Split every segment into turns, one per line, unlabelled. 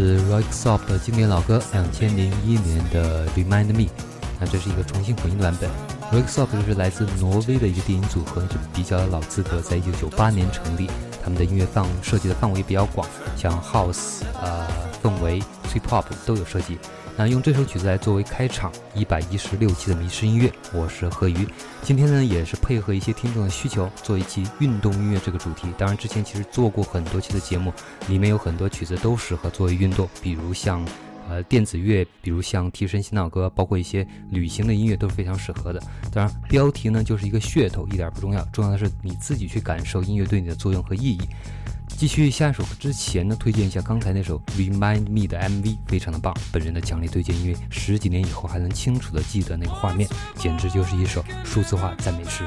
自 Rock s o p 的经典老歌，两千零一年的 Remind Me，那这是一个重新混音的版本。Rock s o p 就是来自挪威的一个电音组合，是比较老资格，在一九九八年成立。他们的音乐范设计的范围比较广，像 House、呃氛围、Hip Hop 都有设计。那用这首曲子来作为开场，一百一十六期的迷失音乐，我是何宇。今天呢，也是配合一些听众的需求，做一期运动音乐这个主题。当然，之前其实做过很多期的节目，里面有很多曲子都适合作为运动，比如像呃电子乐，比如像提神醒脑歌，包括一些旅行的音乐都是非常适合的。当然，标题呢就是一个噱头，一点不重要，重要的是你自己去感受音乐对你的作用和意义。继续下一首歌之前呢，推荐一下刚才那首《Remind Me》的 MV，非常的棒。本人的强烈推荐，因为十几年以后还能清楚的记得那个画面，简直就是一首数字化赞美诗。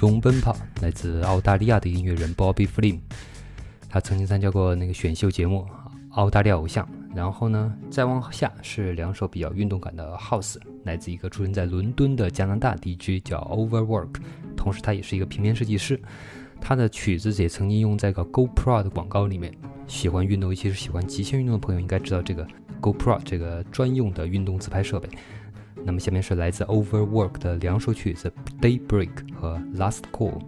中奔跑》来自澳大利亚的音乐人 Bobby Flynn，他曾经参加过那个选秀节目《澳大利亚偶像》。然后呢，再往下是两首比较运动感的 House，来自一个出生在伦敦的加拿大 DJ 叫 Overwork，同时他也是一个平面设计师。他的曲子也曾经用在个 GoPro 的广告里面。喜欢运动，尤其是喜欢极限运动的朋友，应该知道这个 GoPro 这个专用的运动自拍设备。那么下面是来自 Overwork 的两首曲子，Daybreak 和 Last Call。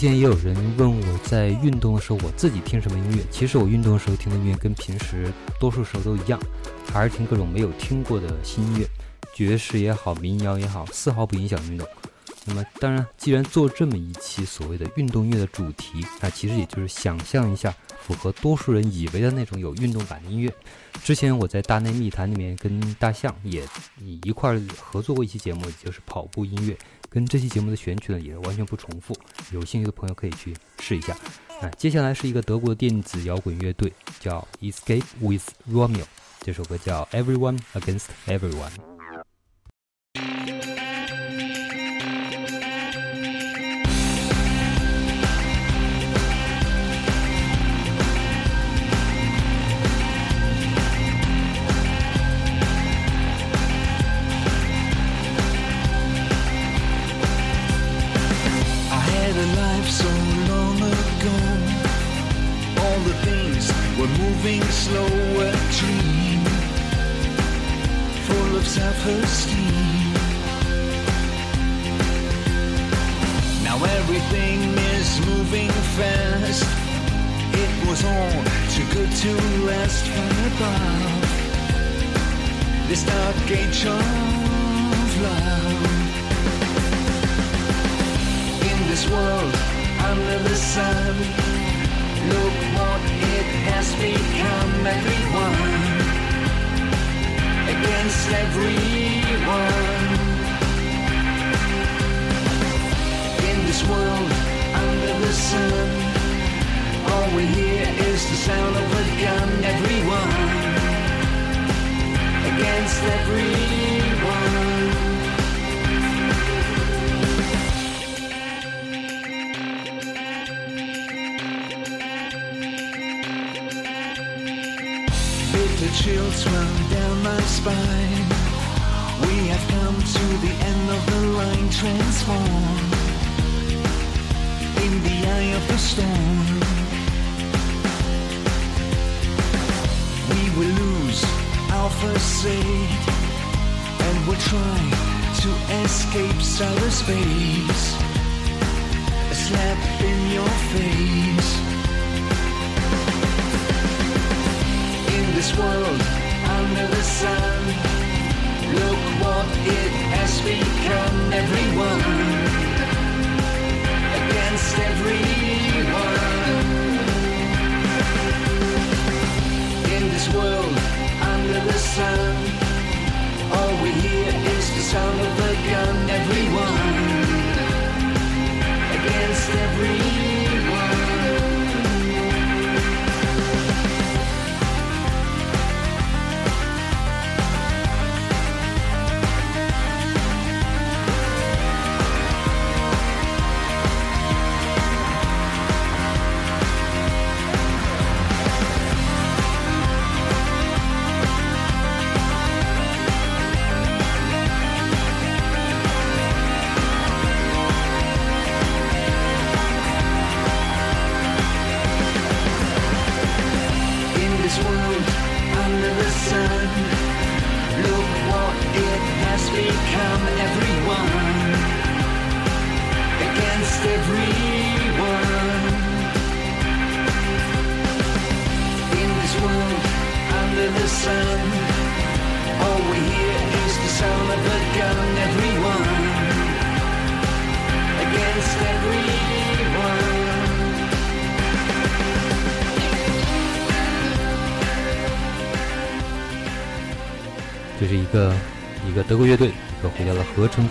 之前也有人问我在运动的时候我自己听什么音乐，其实我运动的时候听的音乐跟平时多数时候都一样，还是听各种没有听过的新音乐，爵士也好，民谣也好，丝毫不影响运动。那么，当然，既然做这么一期所谓的运动乐的主题，那其实也就是想象一下符合多数人以为的那种有运动感的音乐。之前我在大内密谈里面跟大象也一块合作过一期节目，就是跑步音乐，跟这期节目的选曲呢也是完全不重复。有兴趣的朋友可以去试一下。那接下来是一个德国电子摇滚乐队，叫 Escape with Romeo，这首歌叫 Everyone Against Everyone。
Above. This dark age of love. In this world, under the sun, look what it has become. Everyone against everyone. In this world, under the sun, all we hear is the sound of a gun. Everyone against everyone. Bitter chills run down my spine. We have come to the end of the line, transformed in the eye of the storm. Sight, and we'll try to escape cyberspace. A slap in your face. In this world under the sun. Look what it has become. Everyone against everyone. In this world under the sun, all we hear is the sound of a gun. Everyone against everyone.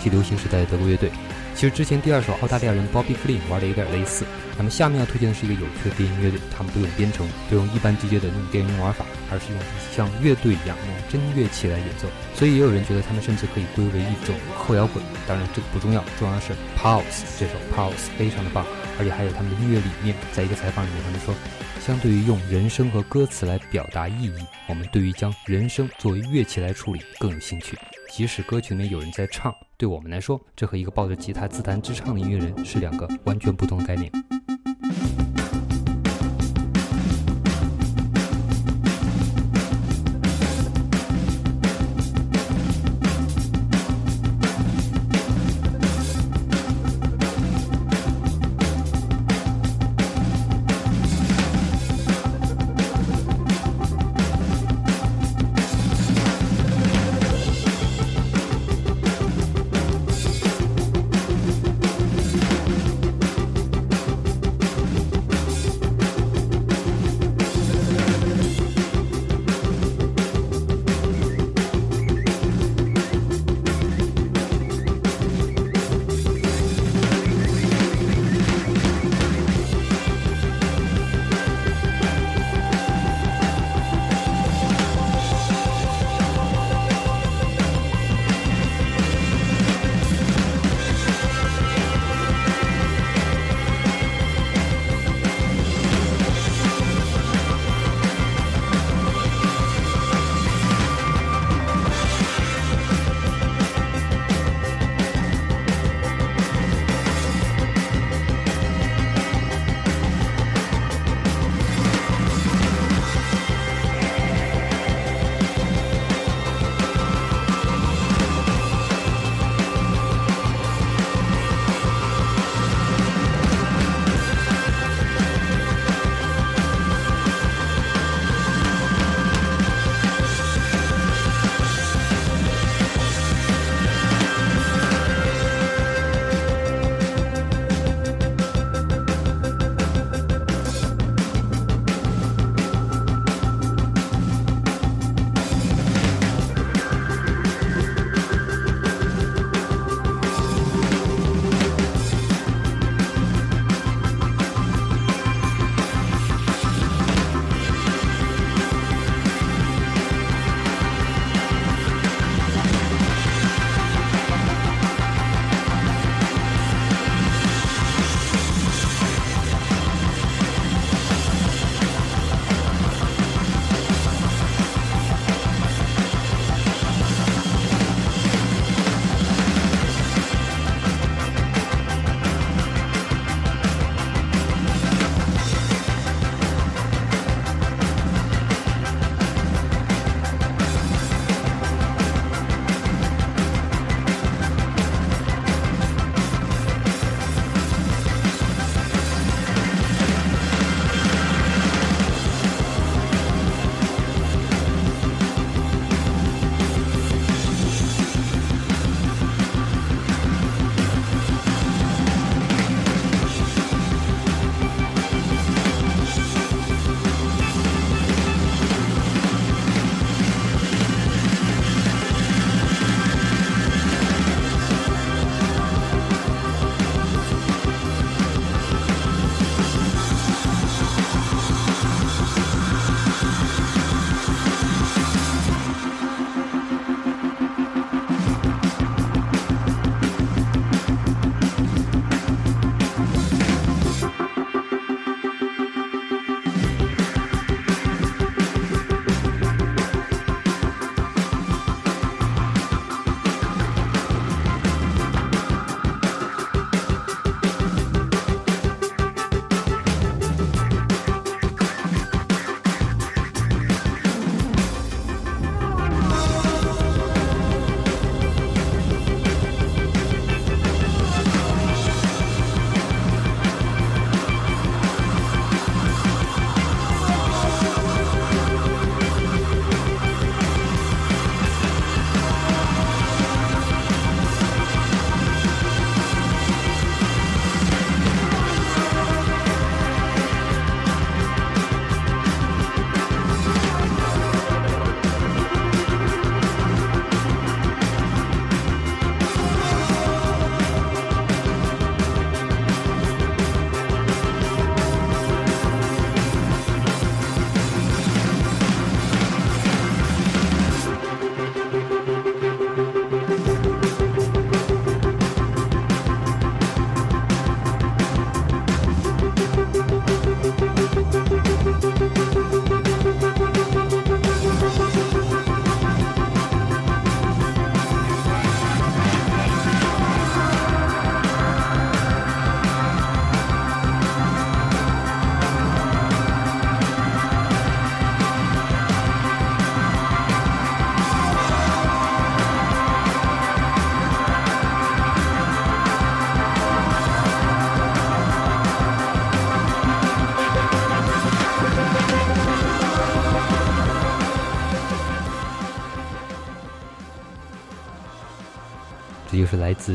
到了合成器流行时代的德国乐队。其实之前第二首澳大利亚人 Bobby Flynn 玩的有点类似。那么下面要推荐的是一个有趣的电音乐队，他们不用编程，不用一般 DJ 的那种电音玩法，而是用像乐队一样用真乐器来演奏。所以也有人觉得他们甚至可以归为一种后摇滚。当然这个不重要，重要的是 Pulse 这首 Pulse 非常的棒，而且还有他们的音乐理念。在一个采访里面，他们说。相对于用人声和歌词来表达意义，我们对于将人声作为乐器来处理更有兴趣。即使歌曲里面有人在唱，对我们来说，这和一个抱着吉他自弹自唱的音乐人是两个完全不同的概念。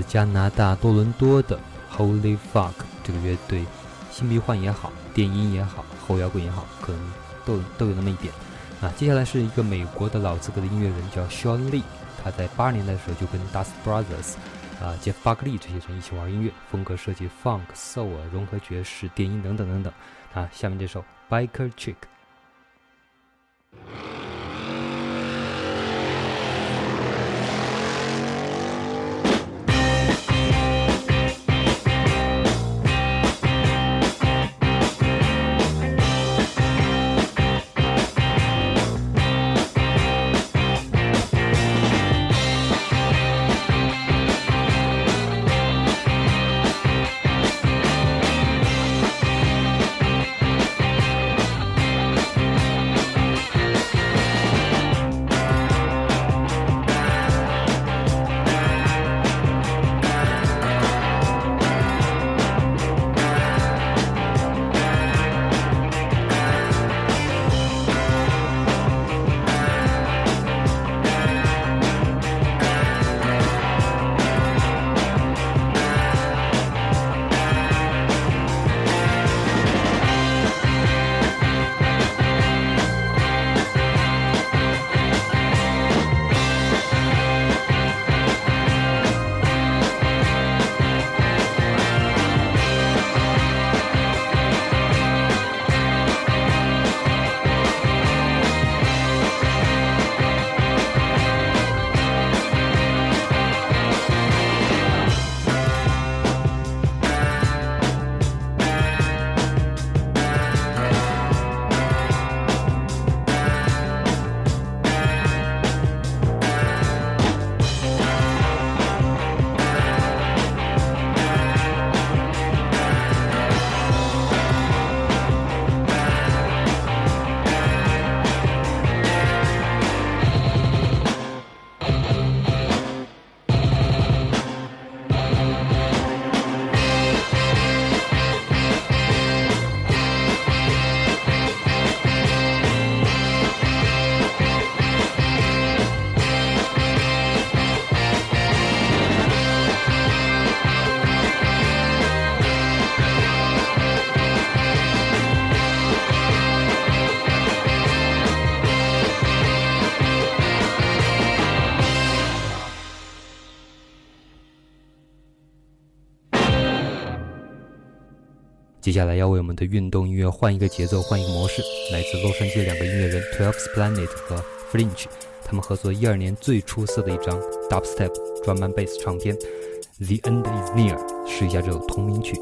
加拿大多伦多的 Holy Fuck 这个乐队，新迷幻也好，电音也好，后摇滚也好，可能都都有那么一点。啊，接下来是一个美国的老资格的音乐人叫 Sean Lee，他在八十年代的时候就跟 Dust Brothers、啊 Jeff Buckley 这些人一起玩音乐，风格设计 Funk、Soul 融合爵士、电音等等等等。啊，下面这首 Biker Chick。接下来要为我们的运动音乐换一个节奏，换一个模式。来自洛杉矶的两个音乐人 Twelve's Planet 和 Fringe，他们合作一二年最出色的一张 Dubstep 专门 Bass 唱片《The End Is Near》，试一下这首同名曲。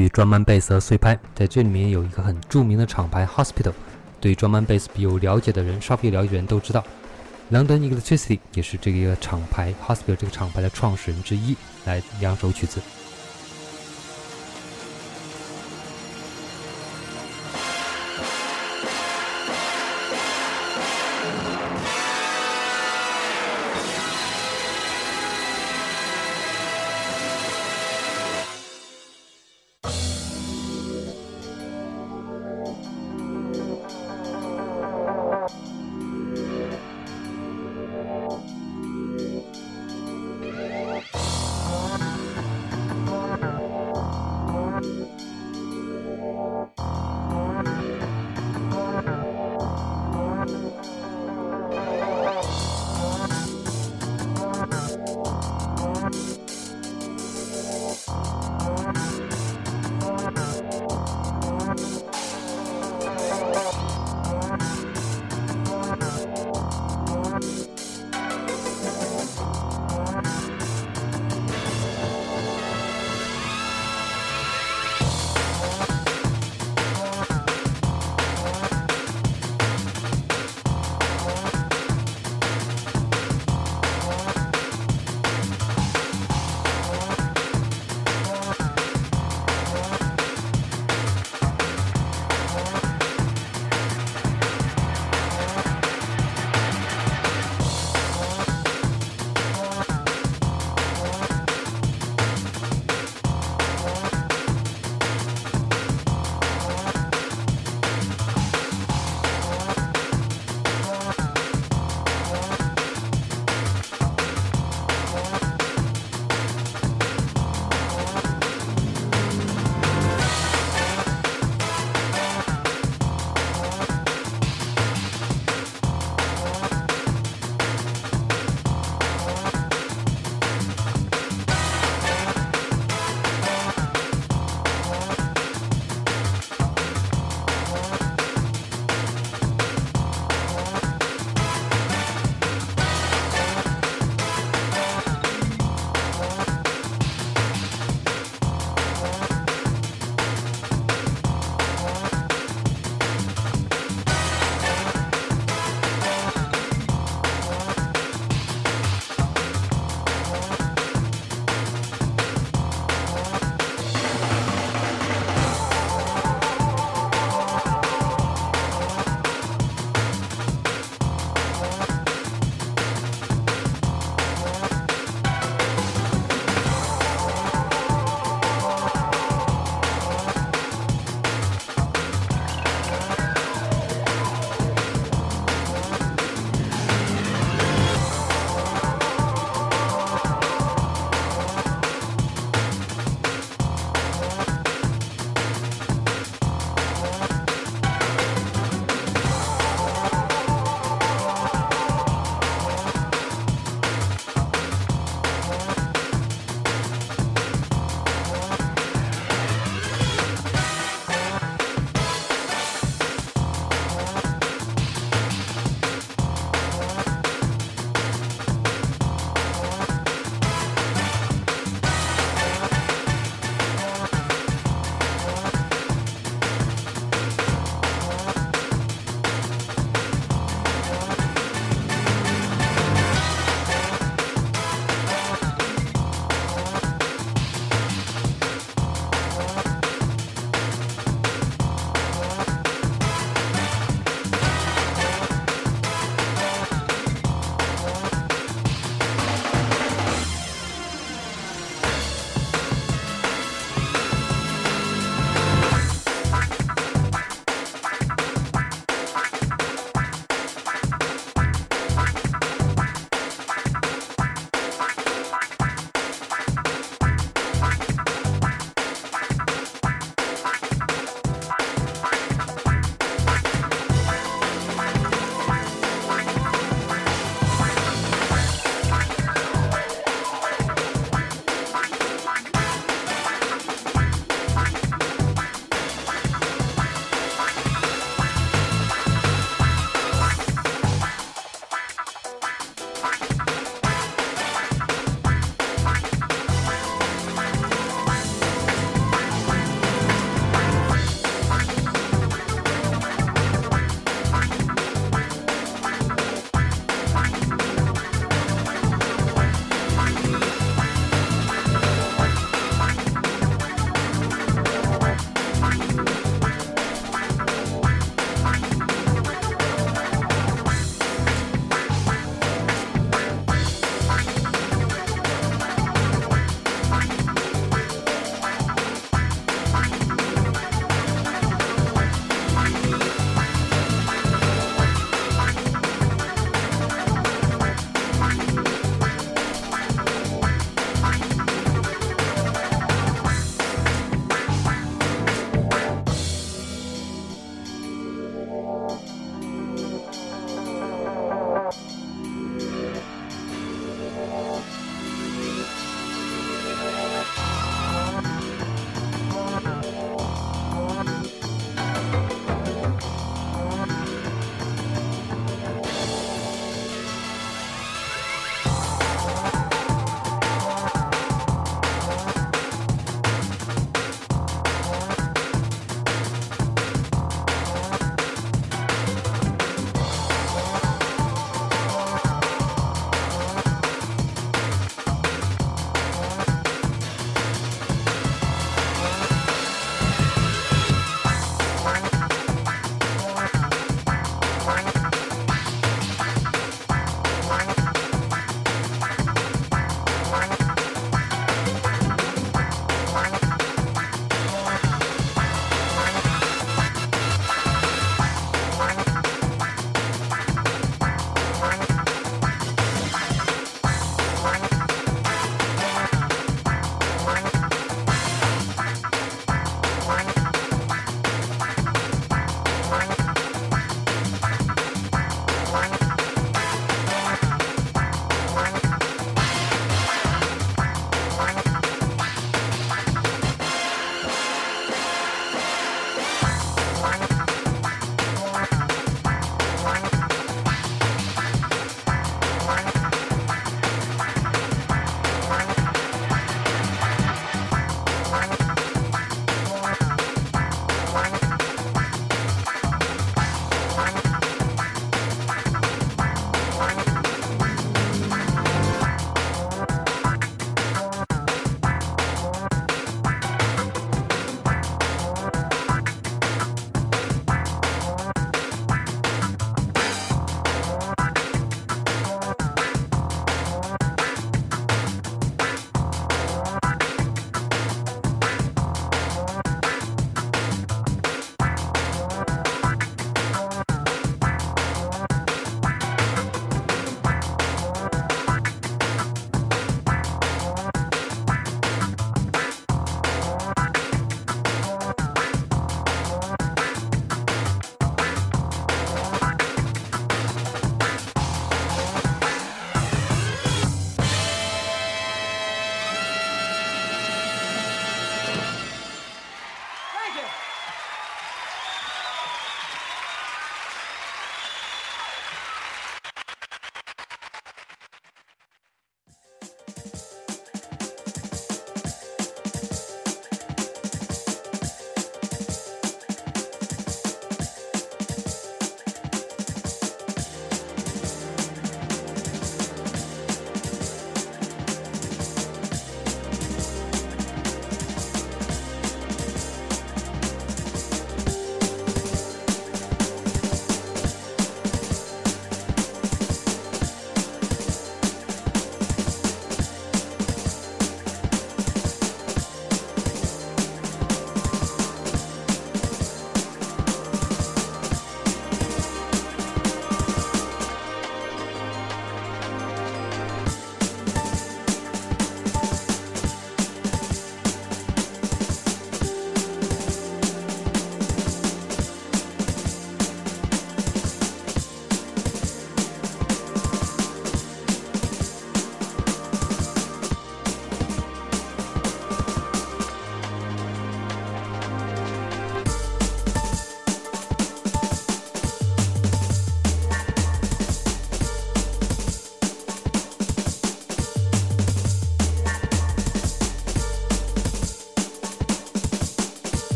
与 drum and bass 和碎拍，在这里面有一个很著名的厂牌 Hospital，对 drum and bass 有了解的人，稍微了解的人都知道，London Electricity 也是这个厂牌 Hospital 这个厂牌的创始人之一，来两首曲子。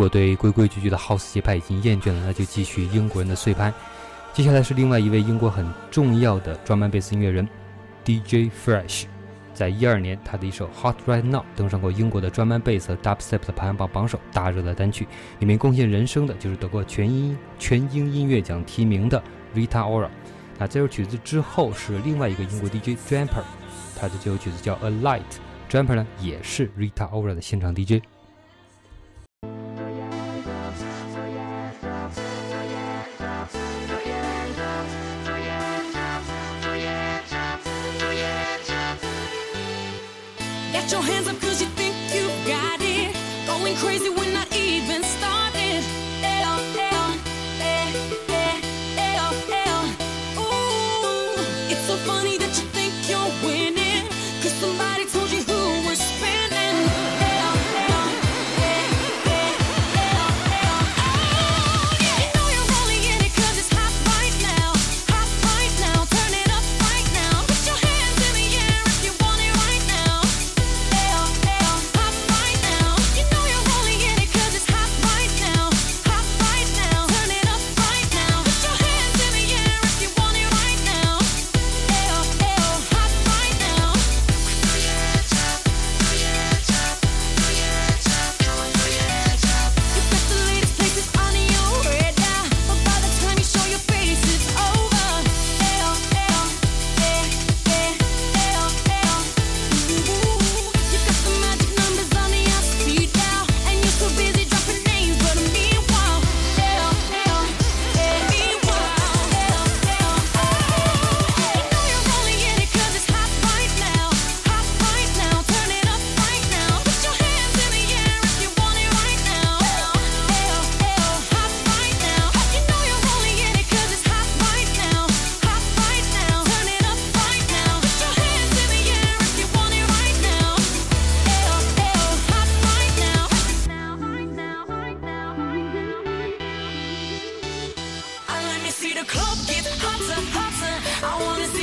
果对规规矩矩的 House 节拍已经厌倦了，那就继续英国人的碎拍。接下来是另外一位英国很重要的专门贝斯音乐人 DJ Fresh。在一二年，他的一首《Hot Right Now》登上过英国的专门贝斯和 Dubstep 的排行榜榜首，大热的单曲。里面贡献人声的就是得过全英全英音乐奖提名的 Rita Ora。那这首曲子之后是另外一个英国 DJ Dramper，他的这首曲子叫《A Light》，Dramper 呢也是 Rita Ora 的现场 DJ。
the
club gets hotter, hotter, I wanna see.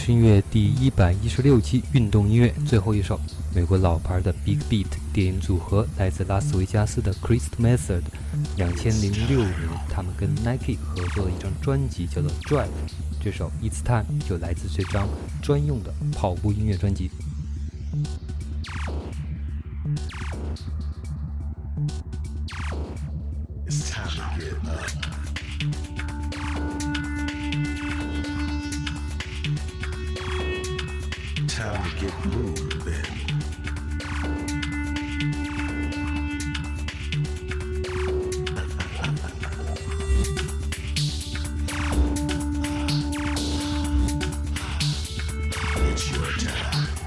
迷失音乐》第一百一十六期运动音乐最后一首，美国老牌的 Big Beat 电音组合来自拉斯维加斯的 Chris Method，两千零六年他们跟 Nike 合作了一张专辑，叫做 Drive。这首 It's Time 就来自这张专用的跑步音乐专辑。
It's your time.